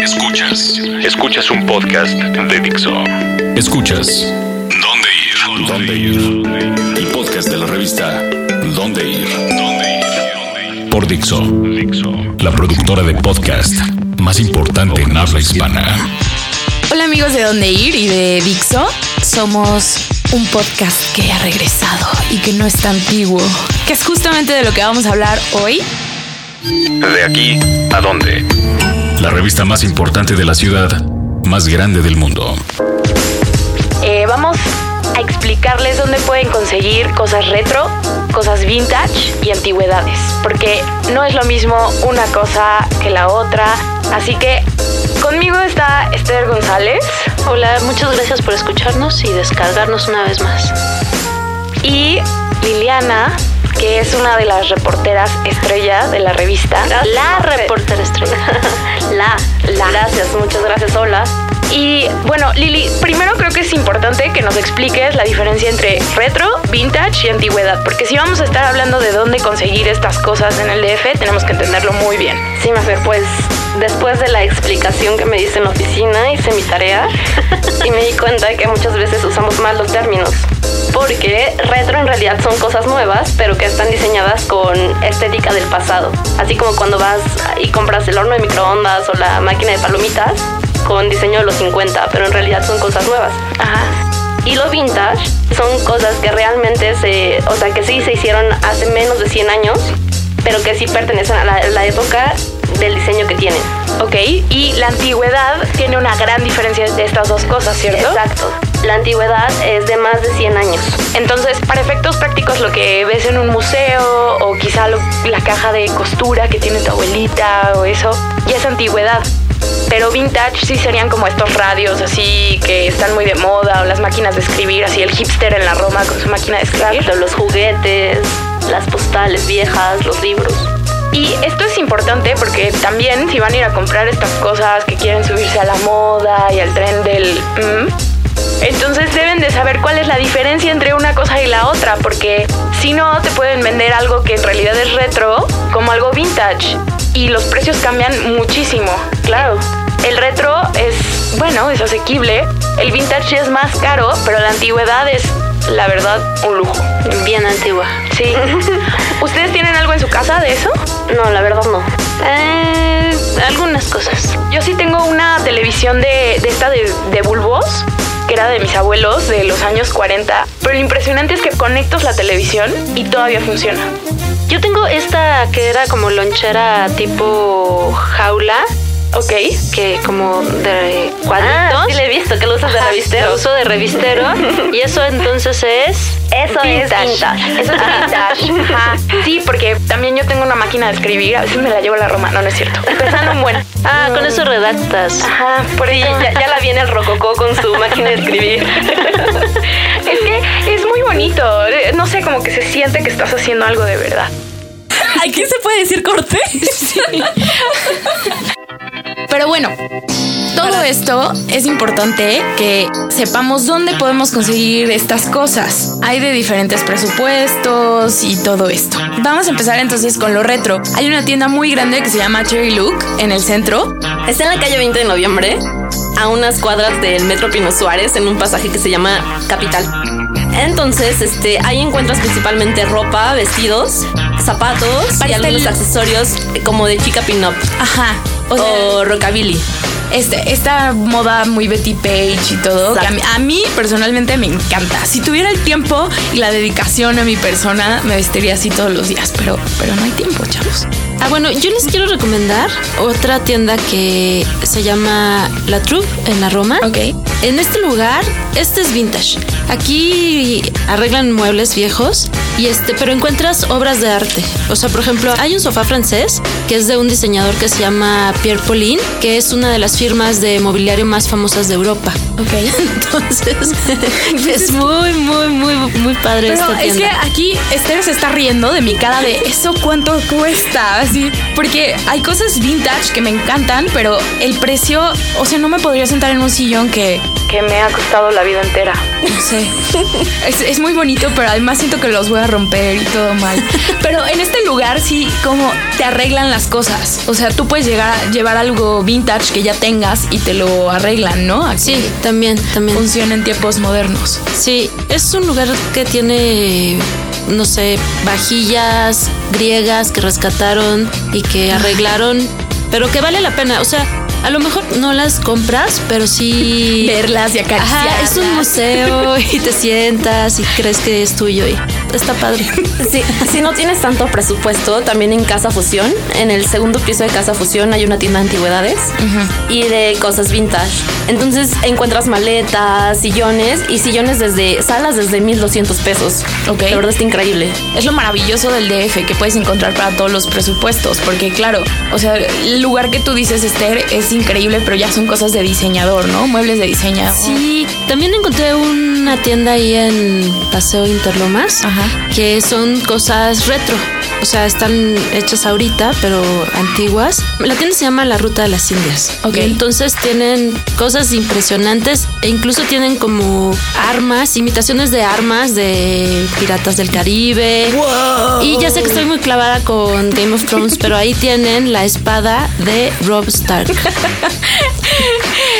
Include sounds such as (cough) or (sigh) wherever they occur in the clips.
Escuchas. Escuchas un podcast de Dixo. Escuchas. ¿Dónde ir? ¿Dónde ir? El podcast de la revista ¿Dónde ir? ¿Dónde ir? Por Dixo. Dixo. La productora de podcast más importante en habla hispana. Hola amigos de Dónde Ir y de Dixo. Somos un podcast que ha regresado y que no es tan antiguo, que es justamente de lo que vamos a hablar hoy. De aquí a dónde. La revista más importante de la ciudad, más grande del mundo. Eh, vamos a explicarles dónde pueden conseguir cosas retro, cosas vintage y antigüedades, porque no es lo mismo una cosa que la otra. Así que conmigo está Esther González. Hola, muchas gracias por escucharnos y descargarnos una vez más. Y Liliana, que es una de las reporteras estrella de la revista. La reportera estrella. (laughs) La, la. Gracias, muchas gracias. Hola. Y bueno, Lili, primero creo que es importante que nos expliques la diferencia entre retro, vintage y antigüedad, porque si vamos a estar hablando de dónde conseguir estas cosas en el DF, tenemos que entenderlo muy bien. Sí, Mafer, pues después de la explicación que me dice en la oficina, hice mi tarea y me di cuenta que muchas veces usamos mal los términos. Porque retro en realidad son cosas nuevas, pero que están diseñadas con estética del pasado. Así como cuando vas y compras el horno de microondas o la máquina de palomitas con diseño de los 50, pero en realidad son cosas nuevas. Ajá. Y lo vintage son cosas que realmente se, o sea, que sí se hicieron hace menos de 100 años, pero que sí pertenecen a la, la época del diseño que tienen. Ok, y la antigüedad tiene una gran diferencia de estas dos cosas, ¿cierto? Exacto. La antigüedad es de más de 100 años. Entonces, para efectos prácticos, lo que ves en un museo o quizá lo- la caja de costura que tiene tu abuelita o eso, ya es antigüedad. Pero vintage sí serían como estos radios así que están muy de moda o las máquinas de escribir, así el hipster en la Roma con su máquina de escribir. Exacto, los juguetes, las postales viejas, los libros. Y esto es importante porque también si van a ir a comprar estas cosas que quieren subirse a la moda y al tren del... mm, entonces deben de saber cuál es la diferencia entre una cosa y la otra, porque si no te pueden vender algo que en realidad es retro como algo vintage y los precios cambian muchísimo. Claro, el retro es, bueno, es asequible, el vintage es más caro, pero la antigüedad es, la verdad, un lujo. Bien antigua. Sí. (laughs) ¿Ustedes tienen algo en su casa de eso? No, la verdad no. Eh, algunas cosas. Yo sí tengo una televisión de, de esta de, de bulbos, que era de mis abuelos de los años 40. Pero lo impresionante es que conectas la televisión y todavía funciona. Yo tengo esta que era como lonchera tipo jaula, Ok. que como de cuadritos. Ah, sí le he visto que lo usas de revistero. Lo uso de revistero. (laughs) y eso entonces es. Eso vintage. es vintage. Eso es vintage. Ajá. Sí, porque también yo tengo una máquina de escribir. A veces me la llevo a la Roma. No, no es cierto. Pesando un buen. Ah, con eso redactas. Ajá, por Sí, eso. ya, ya la viene el rococó con su máquina de escribir. (laughs) Es que es muy bonito. No sé, como que se siente que estás haciendo algo de verdad. ¿Aquí se puede decir corte? (laughs) Pero bueno, todo esto es importante que sepamos dónde podemos conseguir estas cosas. Hay de diferentes presupuestos y todo esto. Vamos a empezar entonces con lo retro. Hay una tienda muy grande que se llama Cherry Look en el centro. Está en la calle 20 de noviembre, a unas cuadras del Metro Pino Suárez, en un pasaje que se llama Capital. Entonces, este, ahí encuentras principalmente ropa, vestidos, zapatos y algunos el- accesorios eh, como de chica pin-up Ajá. O rockabilly. este, esta moda muy Betty Page y todo, que a mí, a mí personalmente me encanta. Si tuviera el tiempo y la dedicación a mi persona, me vestiría así todos los días, pero, pero no hay tiempo, chavos. Ah, bueno, yo les quiero recomendar otra tienda que se llama La Troupe en la Roma. Ok. En este lugar, este es vintage. Aquí arreglan muebles viejos y este, pero encuentras obras de arte. O sea, por ejemplo, hay un sofá francés que es de un diseñador que se llama Pierre Paulin, que es una de las firmas de mobiliario más famosas de Europa. Ok. (laughs) Entonces, (laughs) es muy, muy, muy, muy padre Pero esta es que tienda. aquí Esther se está riendo de mi cara de eso cuánto cuesta, así, porque hay cosas vintage que me encantan, pero el precio, o sea, no me podría sentar en un sillón que, Que me ha costado la vida entera. no sé, es, es muy bonito, pero además siento que los voy a romper y todo mal. Pero en este lugar sí, como te arreglan las cosas. O sea, tú puedes llegar a llevar algo vintage que ya tengas y te lo arreglan, ¿no? Así Sí, también, también. funciona en tiempos modernos. Sí, es un lugar que tiene, no sé, vajillas griegas que rescataron y que arreglaron, pero que vale la pena. O sea, a lo mejor no las compras, pero sí (laughs) Verlas y Ajá, acariciarlas. es un museo y te sientas y crees que es tuyo y está padre. Sí, si no tienes tanto presupuesto, también en Casa Fusión, en el segundo piso de Casa Fusión hay una tienda de antigüedades y de cosas vintage. Entonces encuentras maletas, sillones y sillones desde salas desde 1200 pesos. Ok. La verdad está increíble. Es lo maravilloso del DF que puedes encontrar para todos los presupuestos, porque claro, o sea, el lugar que tú dices, Esther, es increíble, pero ya son cosas de diseñador, ¿no? Muebles de diseñador. Sí, también encontré una tienda ahí en Paseo Interlomas Ajá. Que son cosas retro. O sea, están hechas ahorita, pero antiguas. La tienda se llama La Ruta de las Indias. Ok. Y entonces tienen cosas impresionantes e incluso tienen como armas, imitaciones de armas de piratas del Caribe. Y ya sé que estoy muy clavada con Game of Thrones, (laughs) pero ahí tienen la espada de Rob Stark.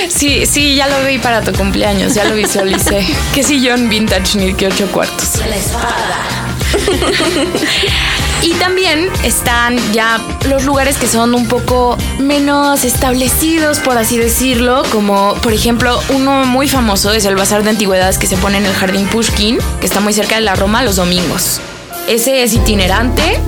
Sí, sí, ya lo vi para tu cumpleaños, ya lo visualicé. (laughs) Qué sillón vintage ni que ocho cuartos. (laughs) Y también están ya los lugares que son un poco menos establecidos, por así decirlo, como por ejemplo uno muy famoso es el Bazar de Antigüedades que se pone en el Jardín Pushkin, que está muy cerca de la Roma los domingos. Ese es itinerante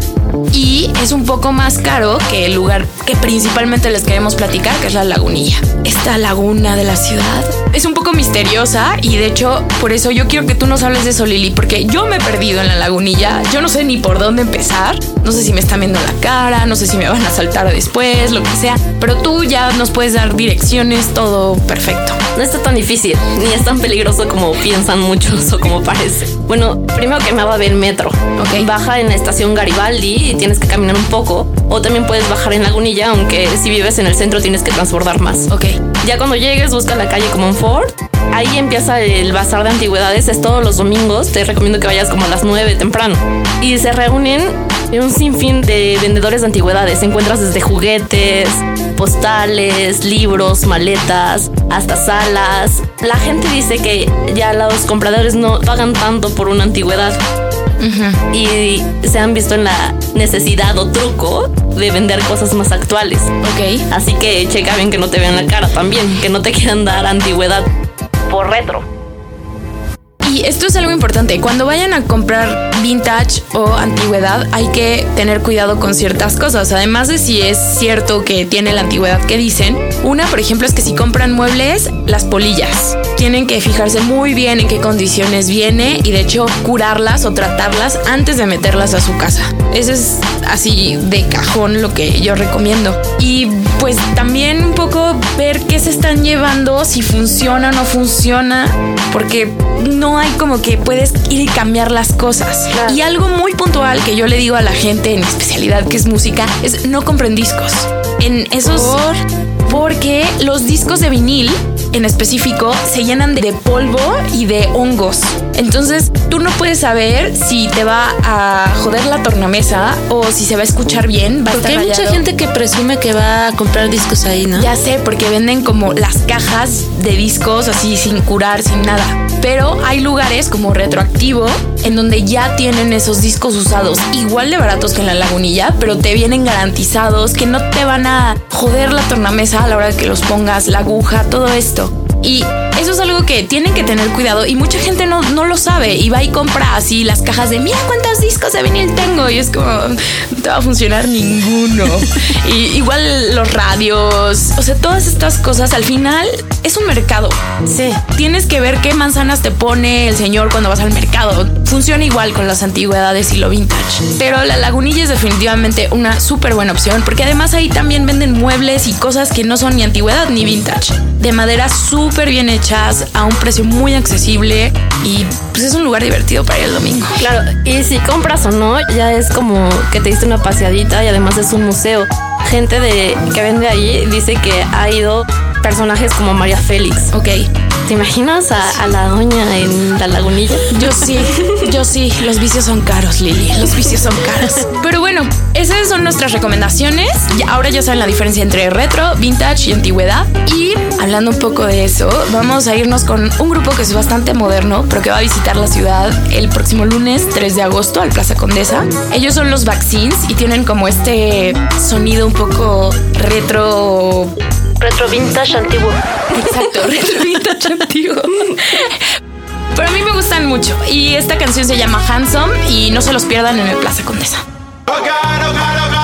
y es un poco más caro que el lugar que principalmente les queremos platicar, que es la lagunilla. Esta laguna de la ciudad es un poco misteriosa y de hecho por eso yo quiero que tú nos hables de eso, Lili, porque yo me he perdido en la lagunilla, yo no sé ni por dónde empezar, no sé si me están viendo la cara, no sé si me van a saltar después, lo que sea, pero tú ya nos puedes dar direcciones, todo perfecto. No está tan difícil, ni es tan peligroso como piensan muchos o como parece. Bueno, primero que nada ve el metro. Ok. Baja en la estación Garibaldi y tienes que caminar un poco. O también puedes bajar en Lagunilla, aunque si vives en el centro tienes que transbordar más. Ok. Ya cuando llegues, busca la calle Comonfort. Ahí empieza el bazar de antigüedades, es todos los domingos. Te recomiendo que vayas como a las 9 temprano. Y se reúnen un sinfín de vendedores de antigüedades. Encuentras desde juguetes, postales, libros, maletas, hasta salas. La gente dice que ya los compradores no pagan tanto por una antigüedad. Y se han visto en la necesidad o truco de vender cosas más actuales. Ok. Así que checa bien que no te vean la cara también, que no te quieran dar antigüedad por retro. Y esto es algo importante. Cuando vayan a comprar vintage o antigüedad, hay que tener cuidado con ciertas cosas. Además de si es cierto que tiene la antigüedad que dicen. Una, por ejemplo, es que si compran muebles, las polillas. Tienen que fijarse muy bien en qué condiciones viene y de hecho curarlas o tratarlas antes de meterlas a su casa. Eso es así de cajón lo que yo recomiendo. Y pues también un poco ver qué se están llevando, si funciona o no funciona, porque no hay como que puedes ir y cambiar las cosas. Claro. Y algo muy puntual que yo le digo a la gente en mi especialidad, que es música, es no compren discos. En esos... Porque los discos de vinil en específico se llenan de polvo y de hongos. Entonces tú no puedes saber si te va a joder la tornamesa o si se va a escuchar bien. Va a Porque hay mucha gente que presume que va a comprar discos ahí, ¿no? Ya sé, porque venden como las cajas de discos así sin curar, sin nada. Pero hay lugares como Retroactivo en donde ya tienen esos discos usados igual de baratos que en la lagunilla, pero te vienen garantizados que no te van a joder la tornamesa a la hora que los pongas, la aguja, todo esto. Y eso es algo que tienen que tener cuidado y mucha gente no, no lo sabe y va y compra así las cajas de mira cuántos discos de vinil tengo y es como no te va a funcionar ninguno. (laughs) y igual los radios, o sea, todas estas cosas al final es un mercado. Sí. Tienes que ver qué manzanas te pone el señor cuando vas al mercado. Funciona igual con las antigüedades y lo vintage. Pero la lagunilla es definitivamente una súper buena opción porque además ahí también venden muebles y cosas que no son ni antigüedad ni vintage. De madera súper bien hechas a un precio muy accesible y pues es un lugar divertido para ir el domingo. Claro, y si compras o no, ya es como que te diste una paseadita y además es un museo. gente de que vende ahí dice que ha ido personajes como María Félix. Ok. ¿Te imaginas a, a la doña en la lagunilla? Yo sí, yo sí. Los vicios son caros, Lili. Los vicios son caros. Pero bueno, esas son nuestras recomendaciones. Ahora ya saben la diferencia entre retro, vintage y antigüedad. Y hablando un poco de eso, vamos a irnos con un grupo que es bastante moderno, pero que va a visitar la ciudad el próximo lunes 3 de agosto al Plaza Condesa. Ellos son los Vaccines y tienen como este sonido un poco retro Retro vintage antiguo. Exacto, retro vintage antiguo. Pero a mí me gustan mucho. Y esta canción se llama Handsome y no se los pierdan en el Plaza Condesa. Oh God, oh God, oh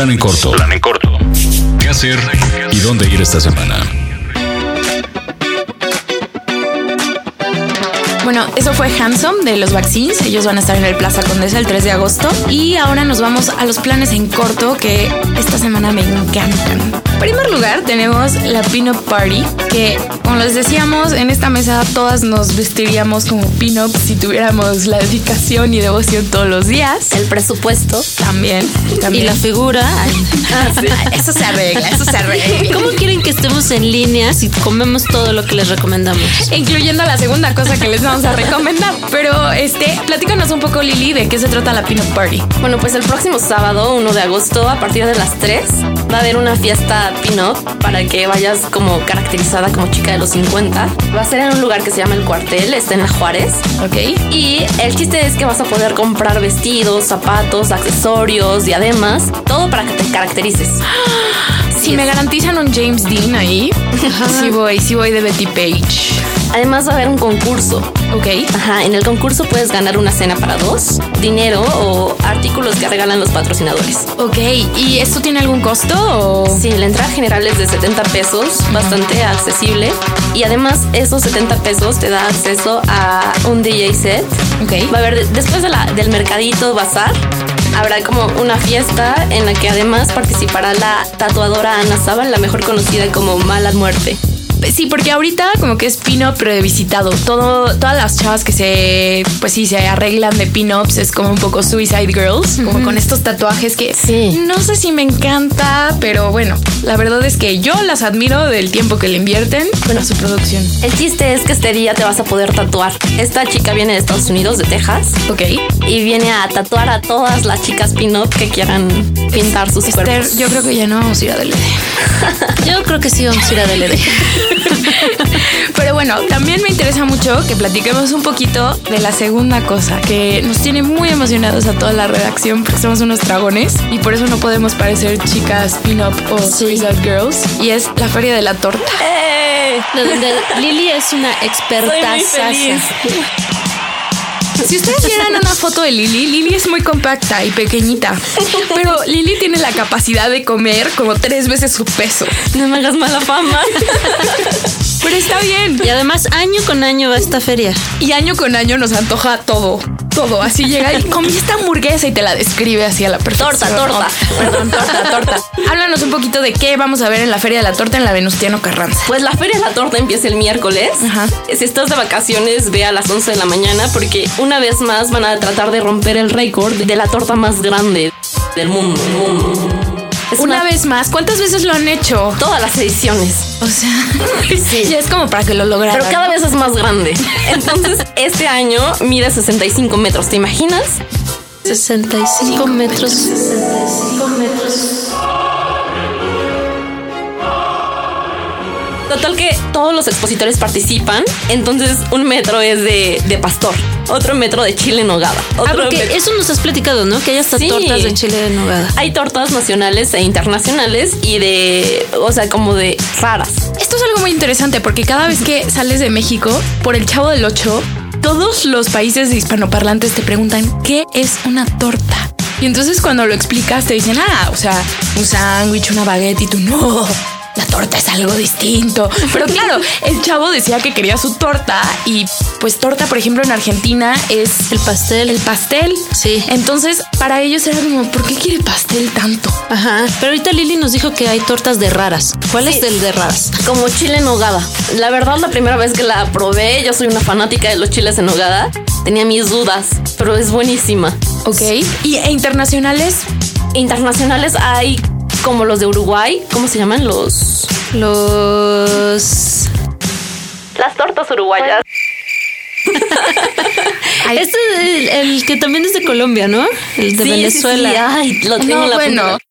Plan en corto. Plan en corto. ¿Qué hacer y dónde ir esta semana? Bueno, eso fue Handsome de los Vaccines. Ellos van a estar en el Plaza Condesa el 3 de agosto. Y ahora nos vamos a los planes en corto que esta semana me encantan. En primer lugar, tenemos la Pin-Up Party, que, como les decíamos, en esta mesa todas nos vestiríamos como pin-up si tuviéramos la dedicación y devoción todos los días. El presupuesto También, también. Y la figura. Eso se arregla, eso se arregla. ¿Cómo quieren que estemos en línea si comemos todo lo que les recomendamos? Incluyendo la segunda cosa que les vamos a recomendar. Pero, este, platícanos un poco, Lili, de qué se trata la Pin-Up Party. Bueno, pues el próximo sábado, 1 de agosto, a partir de las 3, va a haber una fiesta pin-up para que vayas como caracterizada como chica de los 50. Va a ser en un lugar que se llama El Cuartel, está en la Juárez. ¿Ok? Y el chiste es que vas a poder comprar vestidos, zapatos, accesorios, diademas, todo para que te caracterices. (gasps) Si me garantizan un James Dean ahí, (laughs) sí voy, sí voy de Betty Page. Además va a haber un concurso. Ok. Ajá, en el concurso puedes ganar una cena para dos, dinero o artículos que regalan los patrocinadores. Ok, ¿y esto tiene algún costo o...? Sí, la entrada general es de 70 pesos, bastante accesible. Y además, esos 70 pesos te da acceso a un DJ set. Ok. Va a haber, después de la, del mercadito bazar, habrá como una fiesta en la que además participará la tatuadora Ana Saba, la mejor conocida como Mala Muerte. Sí, porque ahorita como que es pin-up revisitado. Todo, todas las chavas que se, pues sí, se arreglan de pin-ups es como un poco Suicide Girls, como con estos tatuajes que Sí. no sé si me encanta, pero bueno, la verdad es que yo las admiro del tiempo que le invierten a su producción. El chiste es que este día te vas a poder tatuar. Esta chica viene de Estados Unidos, de Texas, Ok. y viene a tatuar a todas las chicas pin-up que quieran pintar sus Esther, cuerpos. yo creo que ya no vamos a ir a DLD. (laughs) Yo creo que sí vamos a ir a DLD. (laughs) (laughs) Pero bueno, también me interesa mucho que platiquemos un poquito de la segunda cosa que nos tiene muy emocionados a toda la redacción porque somos unos dragones y por eso no podemos parecer chicas pin-up o Suicide Girls y es la feria de la torta. De donde Lili es una experta. Si ustedes vieran una foto de Lili, Lili es muy compacta y pequeñita, pero Lili tiene la capacidad de comer como tres veces su peso. No me hagas mala fama. Pero está bien. Y además, año con año va esta feria. Y año con año nos antoja todo, todo. Así llega y comí esta hamburguesa y te la describe así a la perfección. Torta, torta. Perdón, torta, torta. Háblanos un poquito de qué vamos a ver en la Feria de la Torta en la Venustiano Carranza. Pues la Feria de la Torta empieza el miércoles. Ajá. Si estás de vacaciones, ve a las 11 de la mañana porque una vez más van a tratar de romper el récord de la torta más grande del mundo. Es Una vez más, ¿cuántas veces lo han hecho? Todas las ediciones. O sea, (laughs) ya es como para que lo lograran. Pero cada vez es más grande. Entonces, (laughs) este año mide 65 metros. ¿Te imaginas? 65 metros. 65 Total que todos los expositores participan. Entonces, un metro es de, de pastor, otro metro de chile en nogada. Ah, Otro porque metro- eso nos has platicado, ¿no? Que hay hasta Sí. tortas de chile de nogada. Hay tortas nacionales e internacionales y de, o sea, como de raras. Esto es algo muy interesante porque cada vez que sales de México, por el Chavo del Ocho, todos los países de hispanoparlantes te preguntan qué es una torta. Y entonces cuando lo explicas te dicen, ah, o sea, un sándwich, una baguette y tú no. La torta es algo distinto. Pero claro, el chavo decía que quería su torta y pues torta, por ejemplo, en Argentina es El pastel. el pastel. Sí. Entonces, para ellos era como, ¿por qué quiere pastel tanto? Ajá. Pero ahorita Lili nos dijo que hay tortas de raras. ¿Cuál es el de raras? Como chile en nogada. La verdad, la primera vez que la probé, yo soy una fanática de los chiles en nogada. Tenía mis dudas, pero es buenísima. Ok. Y e internacionales, Internacionales hay como los de Uruguay. ¿Cómo se llaman? Los... Los. Las tortas uruguayas. Este es el, el que también es de Colombia, ¿no? El de Sí, sí, Venezuela. sí. Ay, lo tengo No, en la bueno. punta.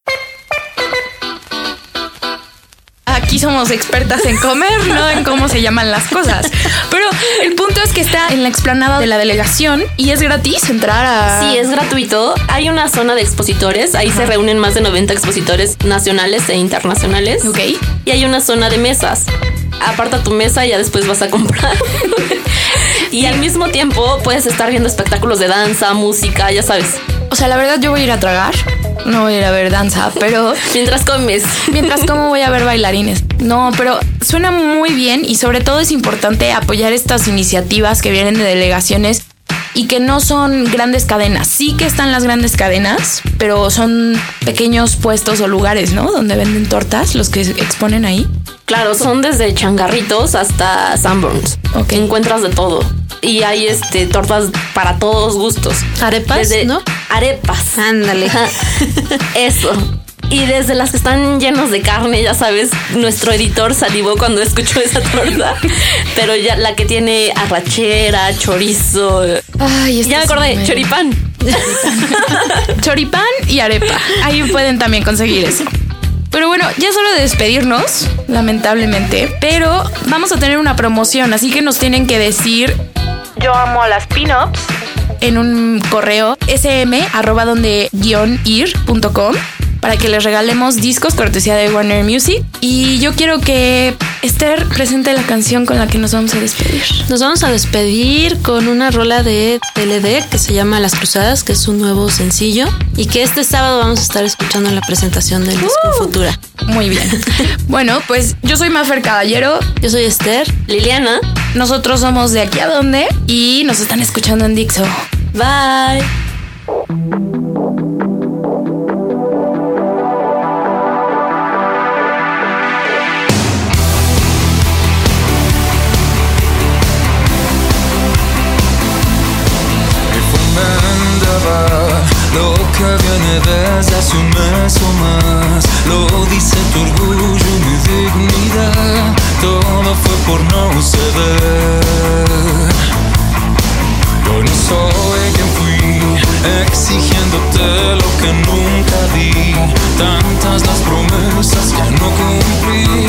Aquí somos expertas en comer, no en cómo se llaman las cosas. Pero el punto es que está en la explanada de la delegación y es gratis entrar a. Sí, es gratuito. Hay una zona de expositores. Ahí se reúnen más de 90 expositores nacionales e internacionales. Ok. Y hay una zona de mesas. Aparta tu mesa y ya después vas a comprar. (laughs) y al mismo tiempo puedes estar viendo espectáculos de danza, música, ya sabes. O sea, la verdad, yo voy a ir a tragar. No voy a ir a ver danza, pero (laughs) Mientras comes. mientras como voy a ver bailarines. No, pero suena muy bien y sobre todo es importante apoyar estas iniciativas que vienen de delegaciones y que no son grandes cadenas. Sí que están las grandes cadenas, pero son pequeños puestos o lugares, ¿no? Donde venden tortas, los que se exponen ahí. Claro, son desde changarritos hasta Sanborns. Ok. Encuentras de todo. Y hay este tortas para todos gustos. Arepas, Desde ¿no? Arepas. Ándale. (laughs) Eso. Y desde las que están llenos de carne, ya sabes, nuestro editor salivó cuando escuchó esa torta. Pero ya la que tiene arrachera, chorizo. Ay, este Ya me acordé, un- choripán. (laughs) Choripán y arepa. Ahí pueden también conseguir eso. Pero bueno, ya solo de despedirnos, lamentablemente, pero vamos a tener una promoción, así que nos tienen que decir yo amo a las pin-ups en un correo sm arroba donde guion ir punto com para que les regalemos discos cortesía de Warner Music. Y yo quiero que Esther presente la canción con la que nos vamos a despedir. Nos vamos a despedir con una rola de TLD que se llama Las Cruzadas, que es un nuevo sencillo y que este sábado vamos a estar escuchando en la presentación del disco Futura. Muy bien. (laughs) bueno, pues yo soy Mafer Caballero, Yo soy Esther. Liliana. Nosotros somos de aquí a dónde y nos están escuchando en Dixo. Bye. Desde hace un mes o más. Lo dice tu orgullo y mi dignidad. Todo fue por no ceder. Yo no soy quien fui, exigiéndote lo que nunca di. Tantas las promesas que no cumplí,